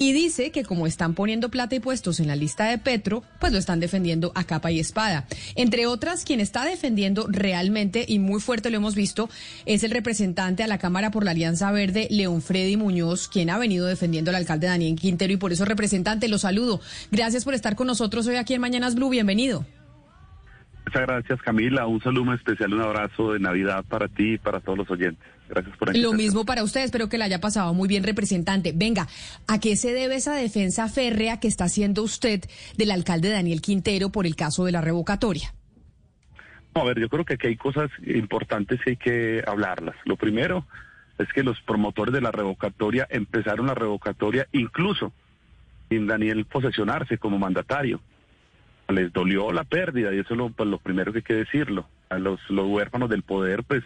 y dice que como están poniendo plata y puestos en la lista de Petro, pues lo están defendiendo a capa y espada. Entre otras, quien está defendiendo realmente y muy fuerte lo hemos visto es el representante a la Cámara por la Alianza Verde, León Freddy Muñoz, quien ha venido defendiendo al alcalde Daniel Quintero y por eso representante, lo saludo. Gracias por estar con nosotros hoy aquí en Mañanas Blue, bienvenido. Muchas gracias Camila, un saludo especial, un abrazo de Navidad para ti y para todos los oyentes. Gracias por Lo mismo para usted, espero que la haya pasado muy bien, representante. Venga, ¿a qué se debe esa defensa férrea que está haciendo usted del alcalde Daniel Quintero por el caso de la revocatoria? a ver, yo creo que aquí hay cosas importantes que hay que hablarlas. Lo primero es que los promotores de la revocatoria empezaron la revocatoria incluso sin Daniel posesionarse como mandatario. Les dolió la pérdida y eso es lo, pues, lo primero que hay que decirlo. A los, los huérfanos del poder, pues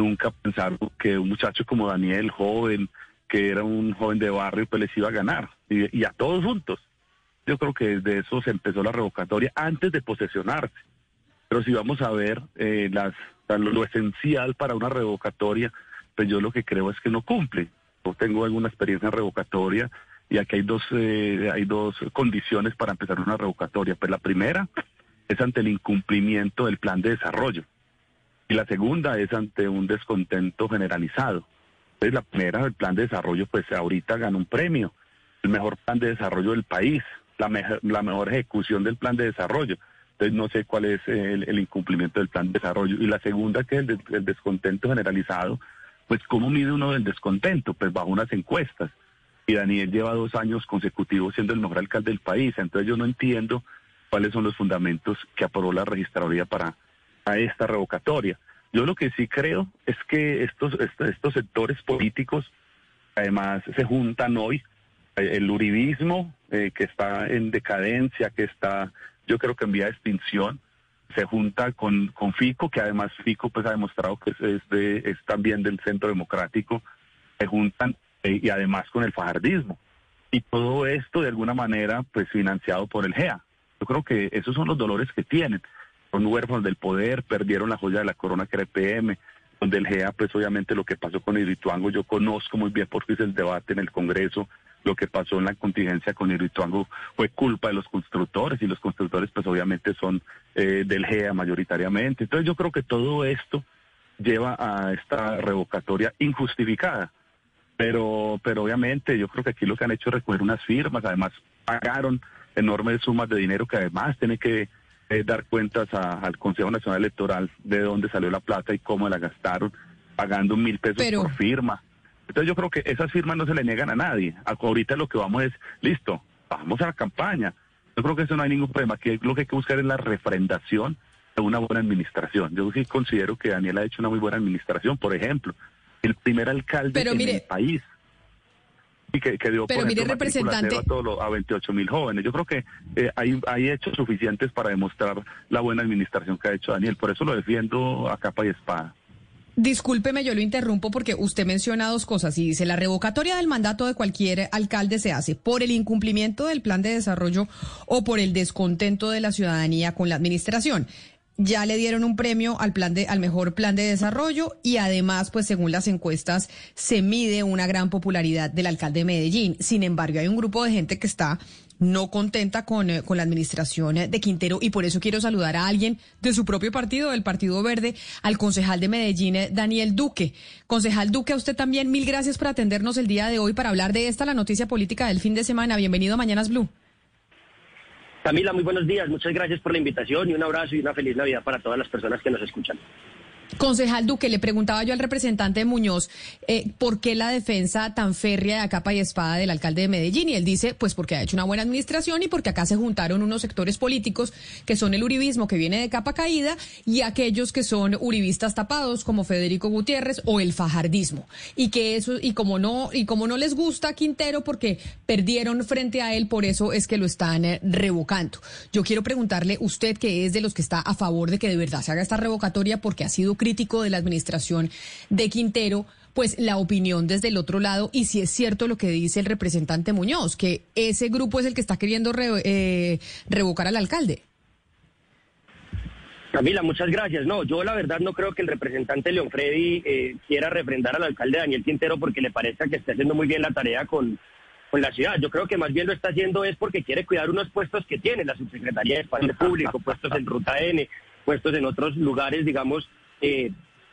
nunca pensaron que un muchacho como Daniel, joven, que era un joven de barrio, pues les iba a ganar. Y, a todos juntos. Yo creo que desde eso se empezó la revocatoria antes de posesionarse. Pero si vamos a ver eh, las, lo, esencial para una revocatoria, pues yo lo que creo es que no cumple. Yo tengo alguna experiencia en revocatoria y aquí hay dos, eh, hay dos condiciones para empezar una revocatoria. Pues la primera es ante el incumplimiento del plan de desarrollo y la segunda es ante un descontento generalizado. Entonces la primera, el plan de desarrollo, pues ahorita ganó un premio, el mejor plan de desarrollo del país, la, la mejor ejecución del plan de desarrollo. Entonces no sé cuál es el, incumplimiento del plan de desarrollo. Y la segunda, que es el, descontento generalizado, pues ¿cómo mide uno el descontento? Pues bajo unas encuestas. Y Daniel lleva dos años consecutivos siendo el mejor alcalde del país. Entonces yo no entiendo cuáles son los fundamentos que aprobó la registraduría para esta revocatoria. Yo lo que sí creo es que estos, estos, sectores políticos además se juntan hoy, eh, el uribismo eh, que está en decadencia, que está yo creo que en vía de extinción, se junta con, con Fico, que además Fico pues ha demostrado que es, de, es también del centro democrático, se juntan eh, y además con el fajardismo. Y todo esto de alguna manera pues financiado por el GEA. Yo creo que esos son los dolores que tienen. Son huérfanos del poder, perdieron la joya de la corona que era el PM, donde el GEA pues obviamente lo que pasó con Hidroituango yo conozco muy bien porque hice el debate en el Congreso lo que pasó en la contingencia con Hidroituango fue culpa de los constructores y los constructores pues obviamente son eh, del GEA mayoritariamente. Entonces yo creo que todo esto lleva a esta revocatoria injustificada. Pero, pero obviamente yo creo que aquí lo que han hecho es recoger unas firmas, además pagaron enormes sumas de dinero que además tiene que eh, dar cuentas al Consejo Nacional Electoral de dónde salió la plata y cómo la gastaron, pagando mil pesos por firma. Entonces yo creo que esas firmas no se le niegan a nadie. Ahorita lo que vamos es, listo, vamos a la campaña. Yo creo que eso no hay ningún problema. Que lo que hay que buscar es la refrendación de una buena administración. Yo sí considero que Daniel ha hecho una muy buena administración. Por ejemplo, el primer alcalde en el país y que, dio pero por mire, representante a, todos a 28 mil jóvenes. Yo creo que eh, hay, hay hechos suficientes para demostrar la buena administración que ha hecho Daniel. Por eso lo defiendo a capa y espada. Discúlpeme, yo lo interrumpo porque usted menciona dos cosas y dice la revocatoria del mandato de cualquier alcalde se hace por el incumplimiento del plan de desarrollo o por el descontento de la ciudadanía con la administración. Ya le dieron un premio al plan de, al mejor plan de desarrollo y además, pues según las encuestas, se mide una gran popularidad del alcalde de Medellín. Sin embargo, hay un grupo de gente que está no contenta con, eh, con la administración de Quintero y por eso quiero saludar a alguien de su propio partido, del Partido Verde, al concejal de Medellín, eh, Daniel Duque. Concejal Duque, a usted también mil gracias por atendernos el día de hoy para hablar de esta, la noticia política del fin de semana. Bienvenido a Mañanas Blue. Camila, muy buenos días. Muchas gracias por la invitación y un abrazo y una feliz Navidad para todas las personas que nos escuchan. Concejal Duque, le preguntaba yo al representante Muñoz eh, por qué la defensa tan férrea de capa y espada del alcalde de Medellín. Y él dice, pues porque ha hecho una buena administración y porque acá se juntaron unos sectores políticos que son el uribismo que viene de capa caída y aquellos que son uribistas tapados como Federico Gutiérrez o el fajardismo. Y que eso, y como no, y como no les gusta Quintero porque perdieron frente a él, por eso es que lo están eh, revocando. Yo quiero preguntarle, usted que es de los que está a favor de que de verdad se haga esta revocatoria porque ha sido crítico de la administración de Quintero, pues la opinión desde el otro lado y si es cierto lo que dice el representante Muñoz, que ese grupo es el que está queriendo eh, revocar al alcalde. Camila, muchas gracias. No, yo la verdad no creo que el representante León Freddy eh, quiera refrendar al alcalde Daniel Quintero porque le parece que está haciendo muy bien la tarea con, con la ciudad. Yo creo que más bien lo está haciendo es porque quiere cuidar unos puestos que tiene, la subsecretaría de Espacio Público, puestos en Ruta N, puestos en otros lugares, digamos, eh,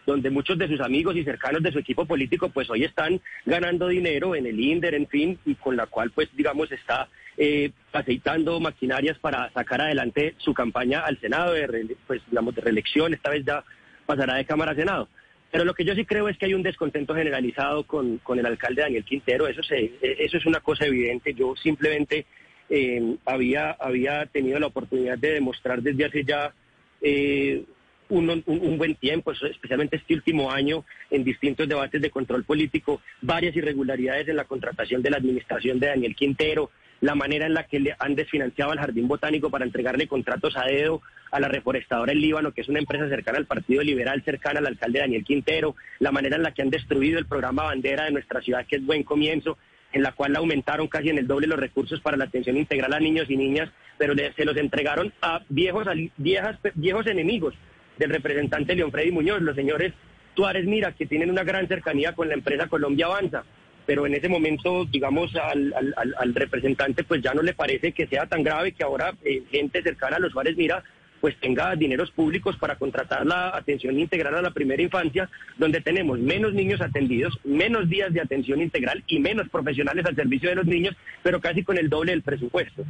donde muchos de sus amigos y cercanos de su equipo político pues hoy están ganando dinero en el INDER, en fin, y con la cual pues digamos está eh, aceitando maquinarias para sacar adelante su campaña al Senado, de, pues digamos de reelección, esta vez ya pasará de Cámara a Senado. Pero lo que yo sí creo es que hay un descontento generalizado con, con el alcalde Daniel Quintero, eso, se, eso es una cosa evidente, yo simplemente eh, había, había tenido la oportunidad de demostrar desde hace ya eh, un, buen tiempo, especialmente este último año, en distintos debates de control político, varias irregularidades en la contratación de la administración de Daniel Quintero, la manera en la que le han desfinanciado al Jardín Botánico para entregarle contratos a dedo a la reforestadora El Líbano, que es una empresa cercana al Partido Liberal, cercana al alcalde Daniel Quintero, la manera en la que han destruido el programa bandera de nuestra ciudad, que es buen comienzo, en la cual aumentaron casi en el doble los recursos para la atención integral a niños y niñas, pero se los entregaron a viejos, viejas, viejos enemigos del representante León Freddy Muñoz, los señores Tuárez Mira, que tienen una gran cercanía con la empresa Colombia Avanza. Pero en ese momento, digamos, al, representante pues ya no le parece que sea tan grave que ahora eh, gente cercana a los Tuárez Mira pues tenga dineros públicos para contratar la atención integral a la primera infancia, donde tenemos menos niños atendidos, menos días de atención integral y menos profesionales al servicio de los niños, pero casi con el doble del presupuesto.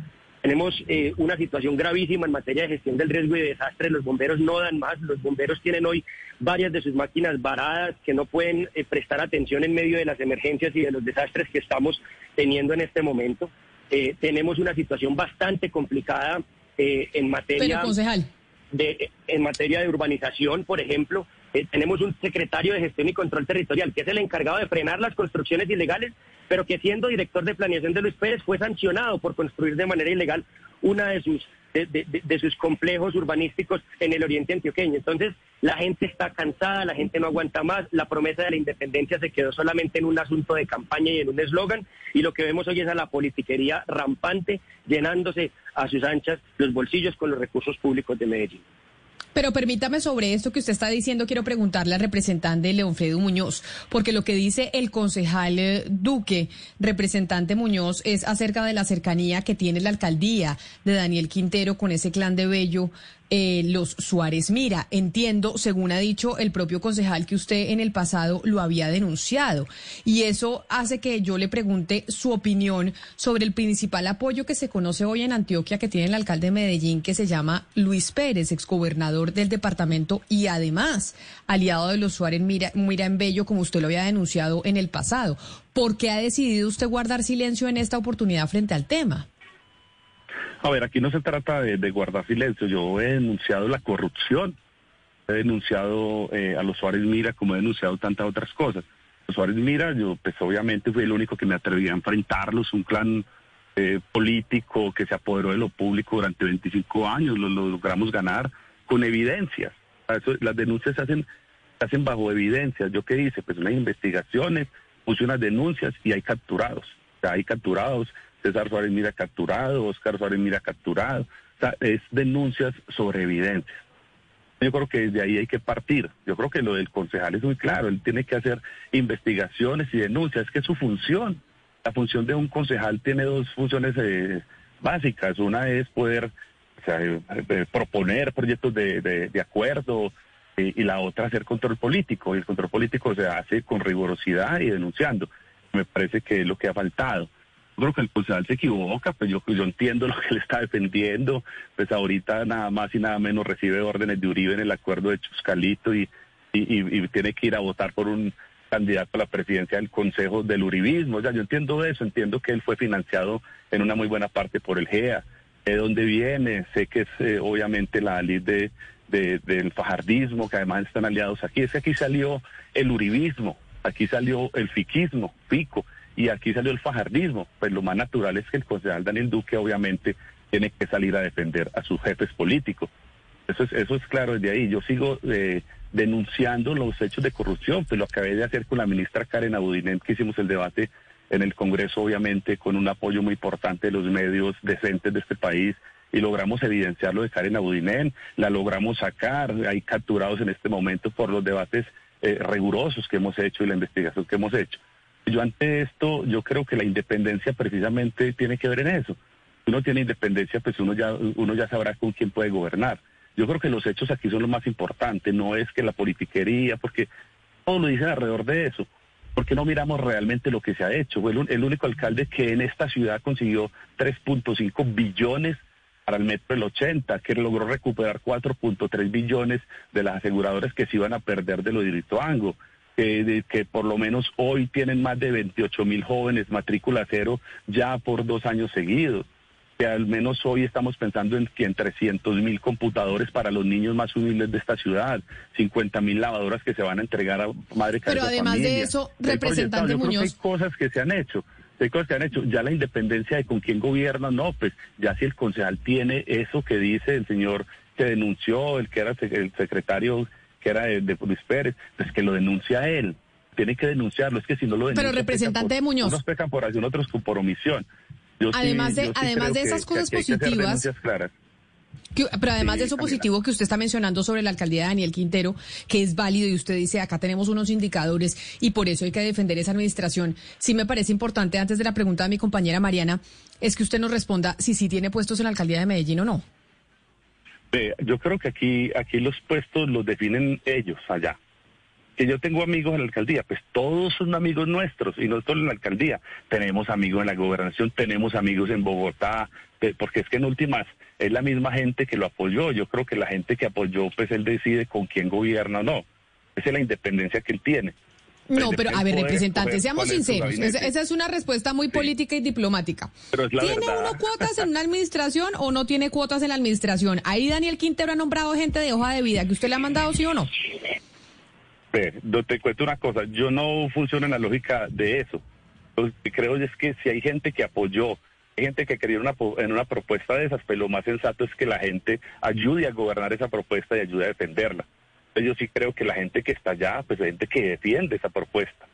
Tenemos eh, una situación gravísima en materia de gestión del riesgo y de desastre. Los bomberos no dan más. Los bomberos tienen hoy varias de sus máquinas varadas que no pueden eh, prestar atención en medio de las emergencias y de los desastres que estamos teniendo en este momento. Eh, tenemos una situación bastante complicada en materia de en materia de urbanización, por ejemplo. Tenemos un secretario de gestión y control territorial que es el encargado de frenar las construcciones ilegales pero que siendo director de planeación de Luis Pérez fue sancionado por construir de manera ilegal una de sus de, sus complejos urbanísticos en el oriente antioqueño. Entonces, la gente está cansada, la gente no aguanta más, la promesa de la independencia se quedó solamente en un asunto de campaña y en un eslogan, y lo que vemos hoy es a la politiquería rampante, llenándose a sus anchas los bolsillos con los recursos públicos de Medellín. Pero permítame sobre esto que usted está diciendo, quiero preguntarle al representante Leonfredo Muñoz, porque lo que dice el concejal eh, Duque, representante Muñoz, es acerca de la cercanía que tiene la alcaldía de Daniel Quintero con ese clan de Bello eh, los Suárez Mira. Entiendo, según ha dicho el propio concejal, que usted en el pasado lo había denunciado. Y eso hace que yo le pregunte su opinión sobre el principal apoyo que se conoce hoy en Antioquia que tiene el alcalde de Medellín, que se llama Luis Pérez, exgobernador del departamento y además aliado de los Suárez Mira, Mira en Bello, como usted lo había denunciado en el pasado. ¿Por qué ha decidido usted guardar silencio en esta oportunidad frente al tema? A ver, aquí no se trata de, guardar silencio. Yo he denunciado la corrupción, he denunciado eh, a los Suárez Mira como he denunciado tantas otras cosas. Los Suárez Mira, yo pues obviamente fui el único que me atreví a enfrentarlos, un clan eh, político que se apoderó de lo público durante 25 años, lo, logramos ganar con evidencias. las denuncias se hacen, se hacen bajo evidencias. ¿Yo qué hice? Pues unas investigaciones, puse unas denuncias y hay capturados. hay capturados César Suárez Mira capturado, Oscar Suárez Mira capturado. O sea, es denuncias sobre evidencias. Yo creo que desde ahí hay que partir. Yo creo que lo del concejal es muy claro. Él tiene que hacer investigaciones y denuncias. Es que su función. La función de un concejal tiene dos funciones eh, básicas. Una es poder eh, eh, proponer proyectos de, de, acuerdo y la otra hacer control político. Y el control político se hace con rigurosidad y denunciando. Me parece que es lo que ha faltado creo que el concejal se equivoca, pues yo, yo entiendo lo que él está defendiendo, pues ahorita nada más y nada menos recibe órdenes de Uribe en el acuerdo de Chuscalito y, tiene que ir a votar por un candidato a la presidencia del Consejo del Uribismo. Ya yo entiendo eso, entiendo que él fue financiado en una muy buena parte por el GEA. De dónde viene, sé que es eh, obviamente la ley de, del fajardismo, que además están aliados aquí. Es que aquí salió el uribismo, aquí salió el fiquismo, pico y aquí salió el fajardismo. Pues lo más natural es que el concejal Daniel Duque obviamente tiene que salir a defender a sus jefes políticos. Eso es, eso es claro desde ahí. Yo sigo eh, denunciando los hechos de corrupción, pues lo acabé de hacer con la ministra Karen Abudinen, que hicimos el debate en el Congreso, obviamente, con un apoyo muy importante de los medios decentes de este país, y logramos evidenciar lo de Karen Abudinen, la logramos sacar, hay capturados en este momento por los debates eh, rigurosos que hemos hecho y la investigación que hemos hecho. Yo ante esto, yo creo que la independencia precisamente tiene que ver en eso. Uno tiene independencia, pues uno ya, uno ya sabrá con quién puede gobernar. Yo creo que los hechos aquí son lo más importante, no es que la politiquería, porque todo lo dicen alrededor de eso. porque no miramos realmente lo que se ha hecho? Fue el, único alcalde que en esta ciudad consiguió 3.5 billones para el metro del 80, que logró recuperar 4.3 billones de las aseguradoras que se iban a perder de lo de Que por lo menos hoy tienen más de 28 mil jóvenes matrícula cero ya por dos años seguidos que al menos hoy estamos pensando en que en 300 mil computadores para los niños más humildes de esta ciudad, 50 mil lavadoras que se van a entregar a madre Pero además de eso, representante Muñoz. hay cosas que se han hecho. Hay cosas que han hecho. Ya la independencia de con quién gobierna, no, pues ya si el concejal tiene eso que dice el señor que denunció, el que era el secretario que era de, de Luis Pérez, pues que lo denuncia él tiene que denunciarlo, es que si no lo denuncia... Pero representante de Muñoz. Unos pecan por acción, otros por omisión además de, además de esas cosas positivas. pero además de eso positivo que usted está mencionando sobre la alcaldía de Daniel Quintero, que es válido y usted dice acá tenemos unos indicadores y por eso hay que defender esa administración, sí me parece importante antes de la pregunta de mi compañera Mariana, es que usted nos responda si sí tiene puestos en la alcaldía de Medellín o no. Yo creo que aquí, aquí los puestos los definen ellos allá que yo tengo amigos en la alcaldía, pues todos son amigos nuestros y no solo en la alcaldía. Tenemos amigos en la gobernación, tenemos amigos en Bogotá, porque es que en últimas es la misma gente que lo apoyó. Yo creo que la gente que apoyó, pues él decide con quién gobierna o no. Esa es la independencia que él tiene. No, pero a ver, representante, seamos sinceros. Esa, es una respuesta muy política y diplomática. ¿Tiene uno cuotas en una administración o no tiene cuotas en la administración? Ahí Daniel Quintero ha nombrado gente de hoja de vida que usted le ha mandado, sí o no. Pero te cuento una cosa, yo no funciono en la lógica de eso. Lo que creo es que si hay gente que apoyó, hay gente que quería una, en una propuesta de esas, pues lo más sensato es que la gente ayude a gobernar esa propuesta y ayude a defenderla. Yo sí creo que la gente que está allá, pues hay gente que defiende esa propuesta.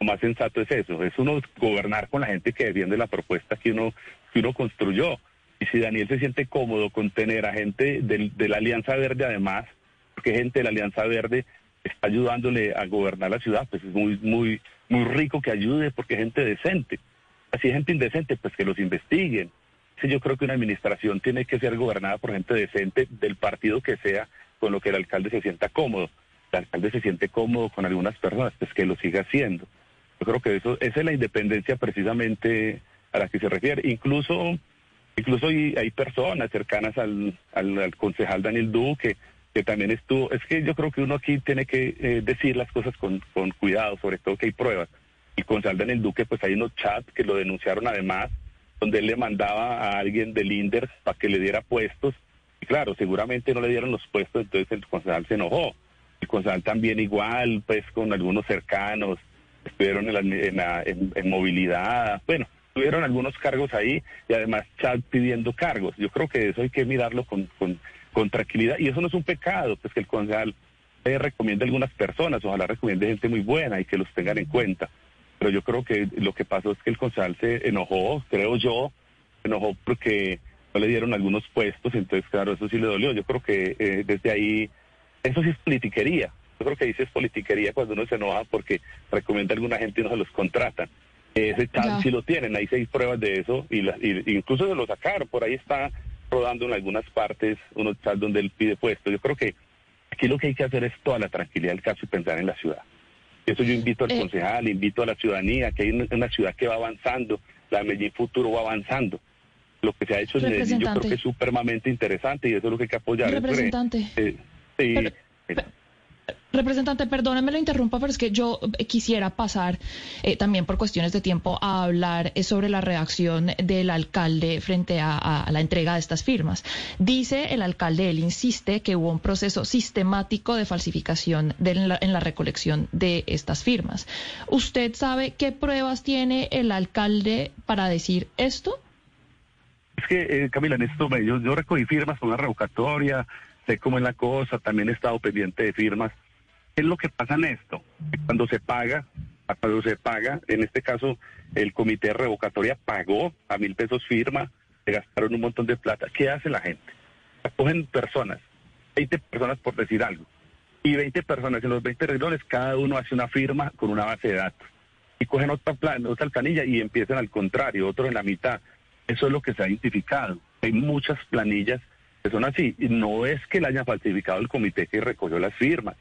Lo más sensato es eso, es uno gobernar con la gente que defiende la propuesta que uno, que uno construyó. Y si Daniel se siente cómodo con tener a gente de la Alianza Verde además, porque gente de la Alianza Verde está ayudándole a gobernar la ciudad, pues es muy, muy, muy rico que ayude porque es gente decente. Así es gente indecente, pues que los investiguen. Sí, yo creo que una administración tiene que ser gobernada por gente decente del partido que sea, con lo que el alcalde se sienta cómodo. El alcalde se siente cómodo con algunas personas, pues que lo siga haciendo. Yo creo que eso, esa es la independencia precisamente a la que se refiere. Incluso, incluso hay, personas cercanas al, al, al concejal Daniel Duque que también estuvo, es que yo creo que uno aquí tiene que eh, decir las cosas con, con cuidado, sobre todo que hay pruebas. Y con Salda en el Duque, pues hay unos chats que lo denunciaron además, donde él le mandaba a alguien del INDER para que le diera puestos. Claro, seguramente no le dieron los puestos, entonces el concejal se enojó. El concejal también igual, pues con algunos cercanos, estuvieron en, la, en, movilidad, bueno, tuvieron algunos cargos ahí y además chat pidiendo cargos. Yo creo que eso hay que mirarlo con, con con tranquilidad. Y eso no es un pecado, pues que el concejal eh, recomiende a algunas personas, ojalá recomiende gente muy buena y que los tengan en cuenta. Pero yo creo que lo que pasó es que el concejal se enojó, creo yo, se enojó porque no le dieron algunos puestos, entonces claro, eso sí le dolió. Yo creo que eh, desde ahí, eso sí es politiquería. Yo creo que dice es politiquería cuando uno se enoja porque recomienda a alguna gente y no se los contratan. Ese chat sí lo tienen, hay seis pruebas de eso y, y incluso se lo sacaron, por ahí está rodando en algunas partes unos chats donde él pide puesto. Yo creo que aquí lo que hay que hacer es toda la tranquilidad del caso y pensar en la ciudad. Eso yo invito al eh. concejal, invito a la ciudadanía, que hay una, ciudad que va avanzando, la Medellín Futuro va avanzando. Lo que se ha hecho en Medellín yo creo que es supremamente interesante y eso es lo que hay que apoyar. Representante. Eh, sí, Representante, perdóneme lo interrumpa, pero es que yo eh, quisiera pasar eh, también por cuestiones de tiempo a hablar eh, sobre la reacción del alcalde frente a, la entrega de estas firmas. Dice el alcalde, él insiste que hubo un proceso sistemático de falsificación en, la, recolección de estas firmas. ¿Usted sabe qué pruebas tiene el alcalde para decir esto? Es que, Camila, en esto yo, yo recogí firmas con una revocatoria, sé cómo es la cosa, también he estado pendiente de firmas. ¿Qué es lo que pasa en esto? Cuando se paga, cuando se paga, en este caso el comité de revocatoria pagó a mil pesos firma, se gastaron un montón de plata. ¿Qué hace la gente? Cogen personas, 20 personas por decir algo, y 20 personas, en los 20 renglones cada uno hace una firma con una base de datos. y cogen otra, plan, otra planilla y empiezan al contrario, otro en la mitad. Eso es lo que se ha identificado. Hay muchas planillas que son así. Y no es que la haya falsificado el comité que recogió las firmas.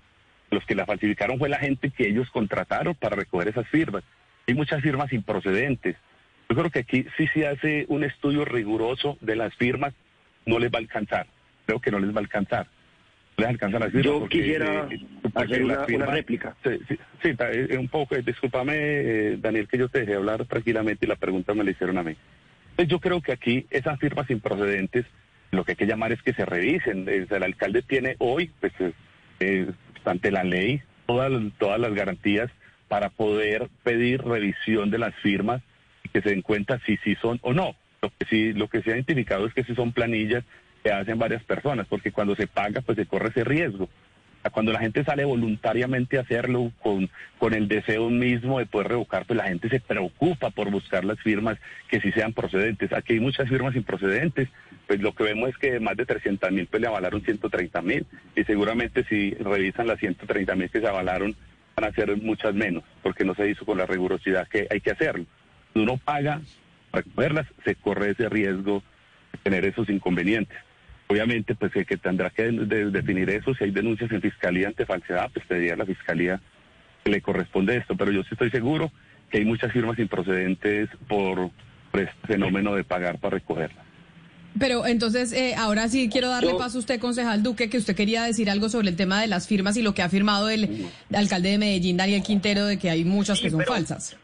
Los que la falsificaron fue la gente que ellos contrataron para recoger esas firmas. Hay muchas firmas improcedentes. Yo creo que aquí sí se hace un estudio riguroso de las firmas, no les va a alcanzar. Creo que no les va a alcanzar. les alcanza las firmas. Yo quisiera eh, hacer una, réplica. Sí, sí, eh, un poco, eh, discúlpame, Daniel, que yo te dejé hablar tranquilamente y la pregunta me la hicieron a mí. Pues yo creo que aquí esas firmas improcedentes, lo que hay que llamar es que se revisen. El alcalde tiene hoy, pues, ante la ley, todas, todas las garantías para poder pedir revisión de las firmas y que se den cuenta si sí son o no. Lo que sí, lo que se ha identificado es que si son planillas que hacen varias personas, porque cuando se paga, pues se corre ese riesgo. Cuando la gente sale voluntariamente a hacerlo con, con el deseo mismo de poder revocar, pues la gente se preocupa por buscar las firmas que sí sean procedentes. Aquí hay muchas firmas improcedentes, pues lo que vemos es que más de 300 mil pues le avalaron 130 mil y seguramente si revisan las 130 mil que se avalaron van a ser muchas menos, porque no se hizo con la rigurosidad que hay que hacerlo. Si uno paga para recogerlas, se corre ese riesgo de tener esos inconvenientes. Obviamente, pues el que tendrá que definir eso, si hay denuncias en fiscalía ante falsedad, pues tendría la fiscalía que le corresponde esto. Pero yo sí estoy seguro que hay muchas firmas improcedentes por, este fenómeno de pagar para recogerlas. Pero entonces, eh, ahora sí quiero darle paso a usted, concejal Duque, que usted quería decir algo sobre el tema de las firmas y lo que ha firmado el alcalde de Medellín, Daniel Quintero, de que hay muchas que son falsas.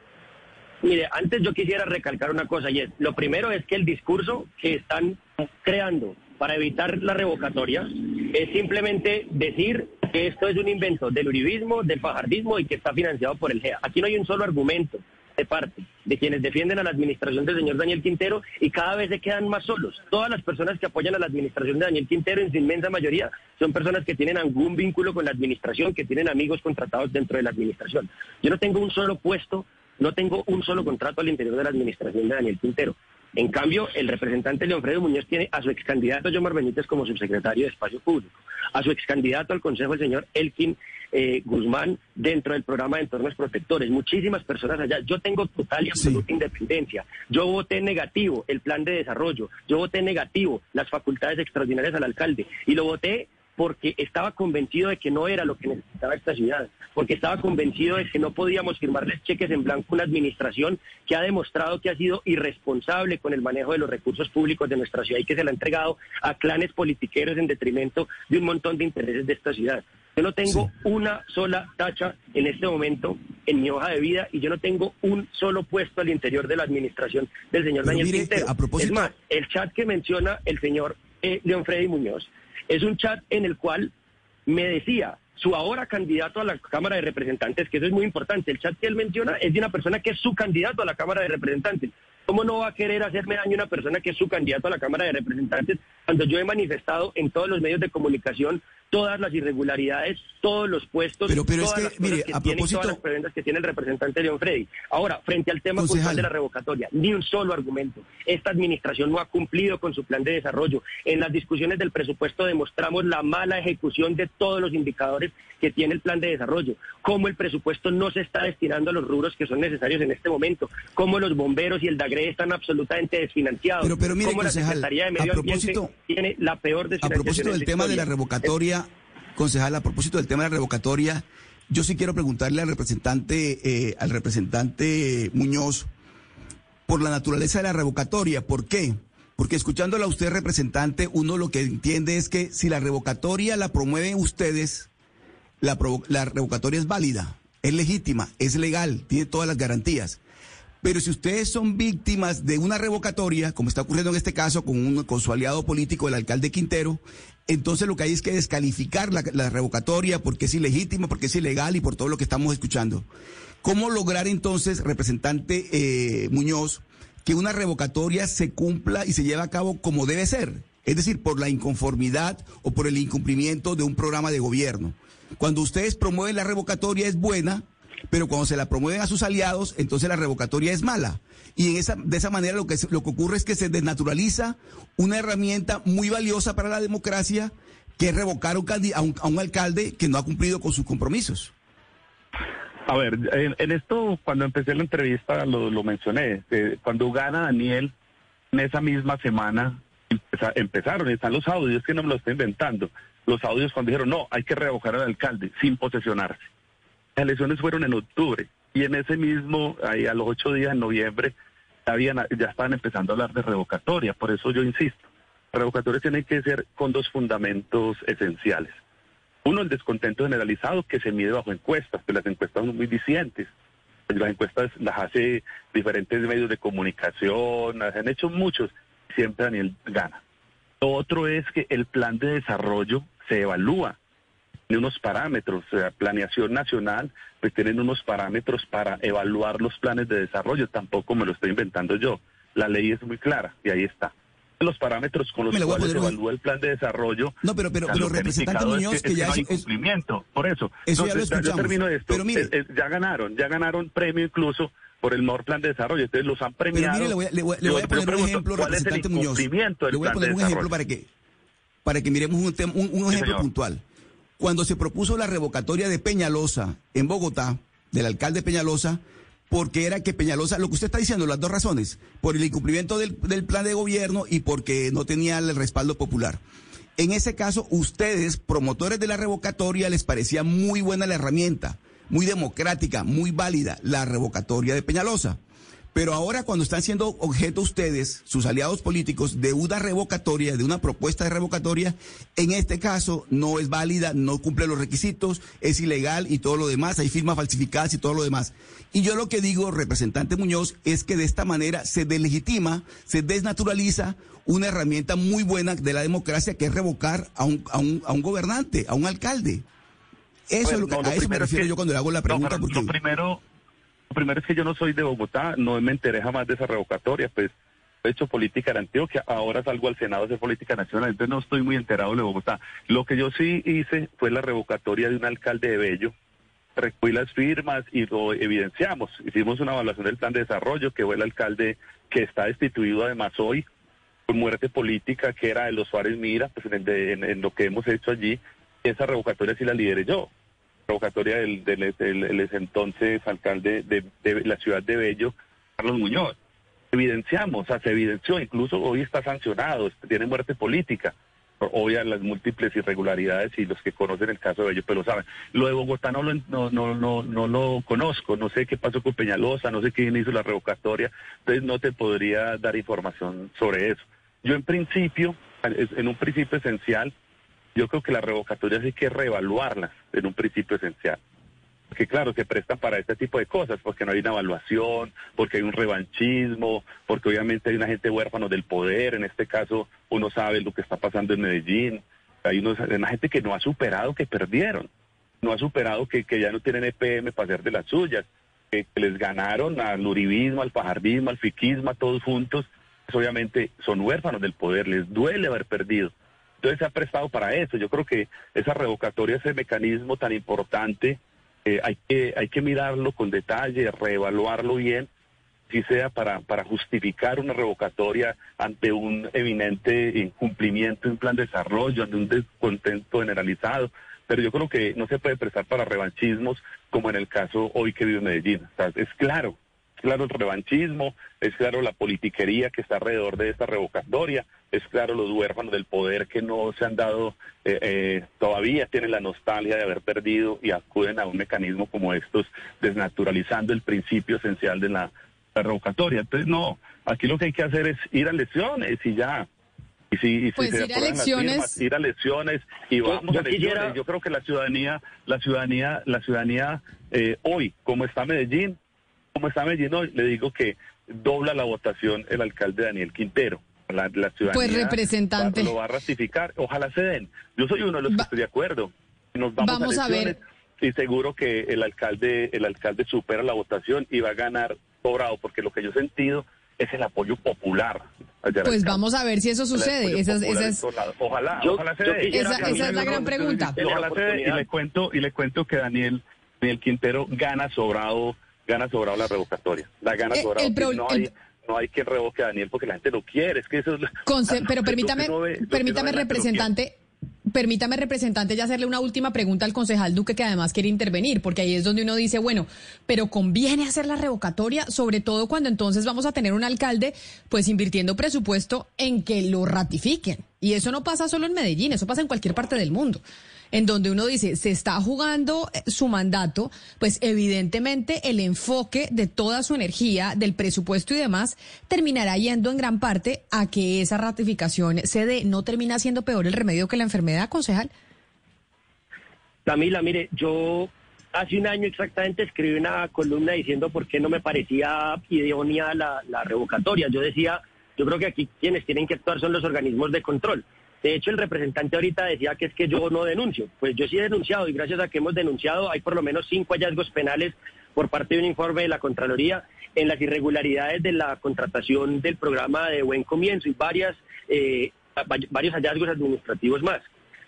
Mire, antes yo quisiera recalcar una cosa, y es, lo primero es que el discurso que están creando para evitar la revocatoria es simplemente decir que esto es un invento del uribismo, del fajardismo y que está financiado por el GEA. Aquí no hay un solo argumento de parte de quienes defienden a la administración del señor Daniel Quintero y cada vez se quedan más solos. Todas las personas que apoyan a la administración de Daniel Quintero, en su inmensa mayoría, son personas que tienen algún vínculo con la administración, que tienen amigos contratados dentro de la administración. Yo no tengo un solo puesto, no tengo un solo contrato al interior de la administración de Daniel Quintero. En cambio, el representante Leonfredo Muñoz tiene a su ex candidato Yomar Benítez como subsecretario de Espacio Público, a su ex candidato al Consejo el señor Elkin eh, Guzmán dentro del programa de entornos protectores. Muchísimas personas allá. Yo tengo total y absoluta independencia. Yo voté negativo el plan de desarrollo. Yo voté negativo las facultades extraordinarias al alcalde. Y lo voté porque estaba convencido de que no era lo que necesitaba esta ciudad, porque estaba convencido de que no podíamos firmarles cheques en blanco a una administración que ha demostrado que ha sido irresponsable con el manejo de los recursos públicos de nuestra ciudad y que se la ha entregado a clanes politiqueros en detrimento de un montón de intereses de esta ciudad. Yo no tengo una sola tacha en este momento en mi hoja de vida y yo no tengo un solo puesto al interior de la administración del señor Daniel Quintero. Es más, el chat que menciona el señor eh, León Freddy Muñoz es un chat en el cual me decía su ahora candidato a la Cámara de Representantes, que eso es muy importante. El chat que él menciona es de una persona que es su candidato a la Cámara de Representantes. ¿Cómo no va a querer hacerme daño una persona que es su candidato a la Cámara de Representantes cuando yo he manifestado en todos los medios de comunicación todas las irregularidades, todos los puestos, pero, pero todas es que, mire, a propósito, todas las que tiene el representante León Freddy. Ahora, frente al tema de la revocatoria, ni un solo argumento. Esta administración no ha cumplido con su plan de desarrollo. En las discusiones del presupuesto demostramos la mala ejecución de todos los indicadores que tiene el plan de desarrollo, cómo el presupuesto no se está destinando a los rubros que son necesarios en este momento, cómo los bomberos y el DAGRE están absolutamente desfinanciados, pero, pero mire, la de Medio Ambiente tiene la peor. A propósito del tema de la revocatoria, concejal, a propósito del tema de la revocatoria, yo sí quiero preguntarle al representante, eh, al representante Muñoz, por la naturaleza de la revocatoria, ¿por qué? Porque escuchándola a usted, representante, uno lo que entiende es que si la revocatoria la promueven ustedes, la, la revocatoria es válida, es legítima, es legal, tiene todas las garantías. Pero si ustedes son víctimas de una revocatoria, como está ocurriendo en este caso con, un, con su aliado político, el alcalde Quintero, entonces lo que hay es que descalificar la, revocatoria porque es ilegítima, porque es ilegal y por todo lo que estamos escuchando. ¿Cómo lograr entonces, representante eh, Muñoz, que una revocatoria se cumpla y se lleve a cabo como debe ser? Es decir, por la inconformidad o por el incumplimiento de un programa de gobierno. Cuando ustedes promueven la revocatoria es buena, pero cuando se la promueven a sus aliados, entonces la revocatoria es mala. Y en esa, de esa manera lo que, lo que ocurre es que se desnaturaliza una herramienta muy valiosa para la democracia, que es revocar a un, a un alcalde que no ha cumplido con sus compromisos. A ver, en, esto, cuando empecé la entrevista lo, mencioné. cuando gana Daniel, en esa misma semana empezaron, están los audios, que no me lo estoy inventando. Los audios cuando dijeron, no, hay que revocar al alcalde sin posesionarse. Las elecciones fueron en octubre y en ese mismo, a los ocho días, en noviembre, habían, ya estaban empezando a hablar de revocatoria. Por eso yo insisto, revocatorias tienen que ser con dos fundamentos esenciales. Uno, el descontento generalizado que se mide bajo encuestas, que las encuestas son muy vicientes. Las encuestas las hace diferentes medios de comunicación, las han hecho muchos, siempre Daniel gana. Otro es que el plan de desarrollo se evalúa unos parámetros, o sea, planeación nacional, pues tienen unos parámetros para evaluar los planes de desarrollo, tampoco me lo estoy inventando yo. La ley es muy clara y ahí está los parámetros con los cuales se evalúa el plan de desarrollo. No, pero, pero, pero representante Muñoz, que, ya no hay cumplimiento. Por eso, eso ya lo yo termino esto. Pero mire, ya ganaron, ya ganaron premio incluso por el mejor plan de desarrollo. Entonces los han premiado. Pero mire, le voy a, le voy, a poner un ejemplo, representante Muñoz. Le voy a poner un ejemplo para que, para que miremos un, un, un ejemplo puntual. Cuando se propuso la revocatoria de Peñalosa en Bogotá, del alcalde Peñalosa, porque era que Peñalosa, lo que usted está diciendo, las dos razones, por el incumplimiento del, plan de gobierno y porque no tenía el respaldo popular. En ese caso, ustedes, promotores de la revocatoria, les parecía muy buena la herramienta, muy democrática, muy válida, la revocatoria de Peñalosa. Pero ahora cuando están siendo objeto ustedes, sus aliados políticos, de una revocatoria, de una propuesta de revocatoria, en este caso no es válida, no cumple los requisitos, es ilegal y todo lo demás, hay firmas falsificadas y todo lo demás. Y yo lo que digo, representante Muñoz, es que de esta manera se delegitima, se desnaturaliza una herramienta muy buena de la democracia que es revocar a un, a un, a un gobernante, a un alcalde. Eso es lo que, a eso me refiero yo cuando le hago la pregunta. porque... Lo primero lo primero es que yo no soy de Bogotá, no me enteré jamás de esa revocatoria, pues he hecho política en Antioquia, ahora salgo al Senado a hacer política nacional, entonces no estoy muy enterado de Bogotá. Lo que yo sí hice fue la revocatoria de un alcalde de Bello, recogí las firmas y lo evidenciamos. Hicimos una evaluación del plan de desarrollo, que fue el alcalde que está destituido además hoy por muerte política, que era de los Suárez Mira, pues en, en lo que hemos hecho allí, esa revocatoria sí la lideré yo revocatoria del, del, entonces alcalde de, la ciudad de Bello, Carlos Muñoz. Evidenciamos, o sea, se evidenció, incluso hoy está sancionado, tiene muerte política. Obvia las múltiples irregularidades y los que conocen el caso de Bello pues lo saben. Lo de Bogotá no lo, no, no, no, no lo conozco, no sé qué pasó con Peñalosa, no sé quién hizo la revocatoria, entonces no te podría dar información sobre eso. Yo en principio, en un principio esencial, yo creo que las revocatorias hay que reevaluarlas en un principio esencial. Porque claro, se prestan para este tipo de cosas, porque no hay una evaluación, porque hay un revanchismo, porque obviamente hay una gente huérfano del poder, en este caso uno sabe lo que está pasando en Medellín, hay una gente que no ha superado, que perdieron, no ha superado que, ya no tienen EPM para hacer de las suyas, que, les ganaron al uribismo, al pajardismo, al fiquismo, a todos juntos, pues obviamente son huérfanos del poder, les duele haber perdido. Entonces se ha prestado para eso. Yo creo que esa revocatoria, ese mecanismo tan importante, eh, hay, que, hay que mirarlo con detalle, reevaluarlo bien, si sea para, justificar una revocatoria ante un eminente incumplimiento en un plan de desarrollo, ante un descontento generalizado. Pero yo creo que no se puede prestar para revanchismos como en el caso hoy que vive Medellín. es claro, claro el revanchismo, es claro la politiquería que está alrededor de esta revocatoria, es claro los huérfanos del poder que no se han dado, eh, eh, todavía tienen la nostalgia de haber perdido y acuden a un mecanismo como estos, desnaturalizando el principio esencial de la, revocatoria. Entonces, no, aquí lo que hay que hacer es ir a elecciones y ya. Y si, y pues ir, a elecciones. ir a elecciones y vamos a elecciones. Yo creo que la ciudadanía, la ciudadanía, la ciudadanía eh, hoy, como está Medellín, como está Medellín hoy, le digo que dobla la votación el alcalde Daniel Quintero. La, ciudadanía pues representante. lo va a ratificar. Ojalá se den. Yo soy uno de los que estoy de acuerdo. Nos vamos, a, ver. Y seguro que el alcalde, el alcalde supera la votación y va a ganar sobrado, porque lo que yo he sentido es el apoyo popular. Pues vamos a ver si eso sucede. Esas, Ojalá, ojalá se dé. Esa, es la gran pregunta. Ojalá se dé y le cuento y le cuento que Daniel, Daniel Quintero gana sobrado gana sobrado la revocatoria. La gana eh, sobrado. no, hay, no hay quien revoque a Daniel porque la gente lo quiere. Es que eso pero permítame, permítame representante. permítame, representante, ya hacerle una última pregunta al concejal Duque, que además quiere intervenir, porque ahí es donde uno dice, bueno, pero conviene hacer la revocatoria, sobre todo cuando entonces vamos a tener un alcalde, pues invirtiendo presupuesto en que lo ratifiquen. Y eso no pasa solo en Medellín, eso pasa en cualquier parte del mundo en donde uno dice, se está jugando eh, su mandato, pues evidentemente el enfoque de toda su energía, del presupuesto y demás, terminará yendo en gran parte a que esa ratificación se dé. ¿No termina siendo peor el remedio que la enfermedad, concejal? Camila, mire, yo hace un año exactamente escribí una columna diciendo por qué no me parecía idónea la, la revocatoria. Yo decía, yo creo que aquí quienes tienen que actuar son los organismos de control. De hecho, el representante ahorita decía que es que yo no denuncio. Pues yo sí he denunciado y gracias a que hemos denunciado hay por lo menos cinco hallazgos penales por parte de un informe de la Contraloría en las irregularidades de la contratación del programa de Buen Comienzo y varias, eh, varios hallazgos administrativos más.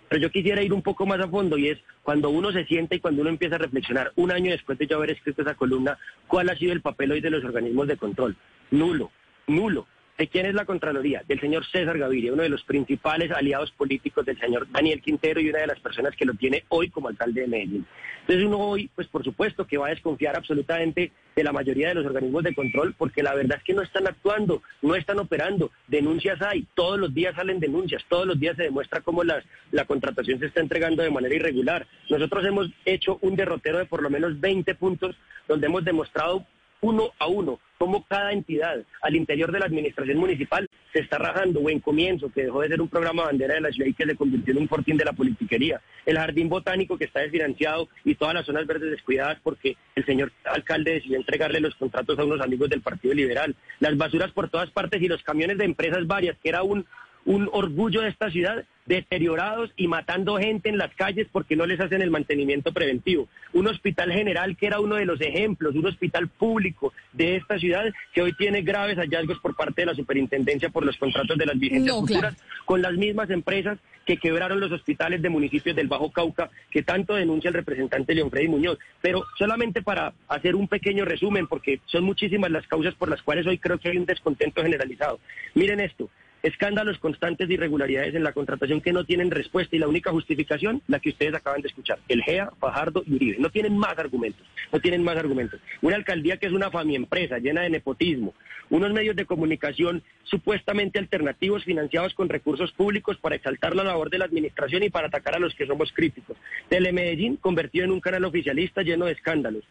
Pero yo quisiera ir un poco más a fondo y es cuando uno se sienta y cuando uno empieza a reflexionar un año después de yo haber escrito esa columna, ¿cuál ha sido el papel hoy de los organismos de control? Nulo, nulo. ¿De quién es la Contraloría? Del señor César Gaviria, uno de los principales aliados políticos del señor Daniel Quintero y una de las personas que lo tiene hoy como alcalde de Medellín. Entonces uno hoy, pues por supuesto que va a desconfiar absolutamente de la mayoría de los organismos de control porque la verdad es que no están actuando, no están operando, denuncias hay, todos los días salen denuncias, todos los días se demuestra cómo la contratación se está entregando de manera irregular. Nosotros hemos hecho un derrotero de por lo menos 20 puntos donde hemos demostrado uno a uno, como cada entidad al interior de la administración municipal se está rajando. Buen comienzo, que dejó de ser un programa bandera de la ciudad y que se convirtió en un fortín de la politiquería. El jardín botánico que está desfinanciado y todas las zonas verdes descuidadas porque el señor alcalde decidió entregarle los contratos a unos amigos del Partido Liberal. Las basuras por todas partes y los camiones de empresas varias, que era un, un orgullo de esta ciudad, deteriorados y matando gente en las calles porque no les hacen el mantenimiento preventivo. Un hospital general que era uno de los ejemplos, un hospital público de esta ciudad que hoy tiene graves hallazgos por parte de la superintendencia por los contratos de las vigencias futuras con las mismas empresas que quebraron los hospitales de municipios del Bajo Cauca que tanto denuncia el representante León Freddy Muñoz. Pero solamente para hacer un pequeño resumen, porque son muchísimas las causas por las cuales hoy creo que hay un descontento generalizado. Miren esto, escándalos constantes de irregularidades en la contratación que no tienen respuesta y la única justificación, la que ustedes acaban de escuchar, el GEA, Fajardo y Uribe. No tienen más argumentos, no tienen más argumentos. Una alcaldía que es una empresa llena de nepotismo, unos medios de comunicación supuestamente alternativos financiados con recursos públicos para exaltar la labor de la administración y para atacar a los que somos críticos. Telemedellín convertido en un canal oficialista lleno de escándalos.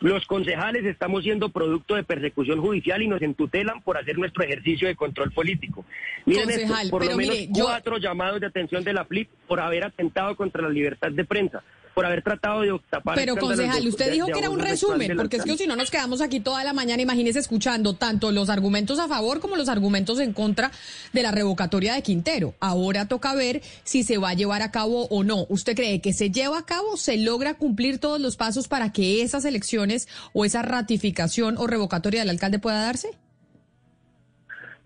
Los concejales estamos siendo producto de persecución judicial y nos entutelan por hacer nuestro ejercicio de control político. Miren esto, por lo menos cuatro llamados de atención de la FLIP por haber atentado contra la libertad de prensa por haber tratado de tapar. Pero concejal, usted dijo que era un resumen, porque es que si no nos quedamos aquí toda la mañana, imagínese escuchando tanto los argumentos a favor como los argumentos en contra de la revocatoria de Quintero. Ahora toca ver si se va a llevar a cabo o no. ¿Usted cree que se lleva a cabo, se logra cumplir todos los pasos para que esas elecciones o esa ratificación o revocatoria del alcalde pueda darse?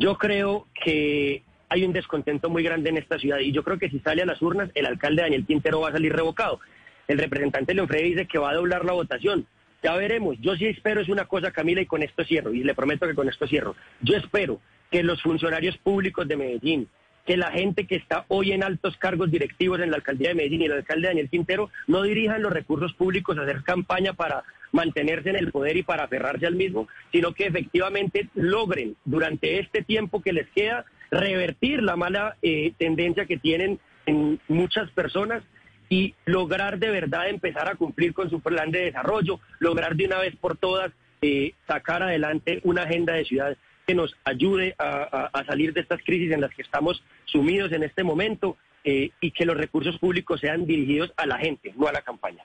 Yo creo que hay un descontento muy grande en esta ciudad y yo creo que si sale a las urnas, el alcalde Daniel Quintero va a salir revocado el representante León Freddy dice que va a doblar la votación. Ya veremos. Yo sí espero es una cosa, Camila, y con esto cierro, y le prometo que con esto cierro. Yo espero que los funcionarios públicos de Medellín, que la gente que está hoy en altos cargos directivos en la alcaldía de Medellín y el alcalde Daniel Quintero no dirijan los recursos públicos a hacer campaña para mantenerse en el poder y para aferrarse al mismo, sino que efectivamente logren durante este tiempo que les queda revertir la mala eh, tendencia que tienen en muchas personas y lograr de verdad empezar a cumplir con su plan de desarrollo, lograr de una vez por todas eh, sacar adelante una agenda de ciudad que nos ayude a, salir de estas crisis en las que estamos sumidos en este momento eh, y que los recursos públicos sean dirigidos a la gente, no a la campaña.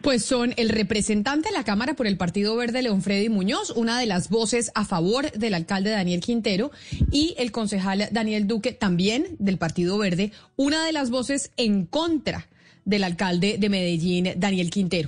Pues son el representante de la Cámara por el Partido Verde, León Freddy Muñoz, una de las voces a favor del alcalde Daniel Quintero, y el concejal Daniel Duque, también del Partido Verde, una de las voces en contra del alcalde de Medellín, Daniel Quintero.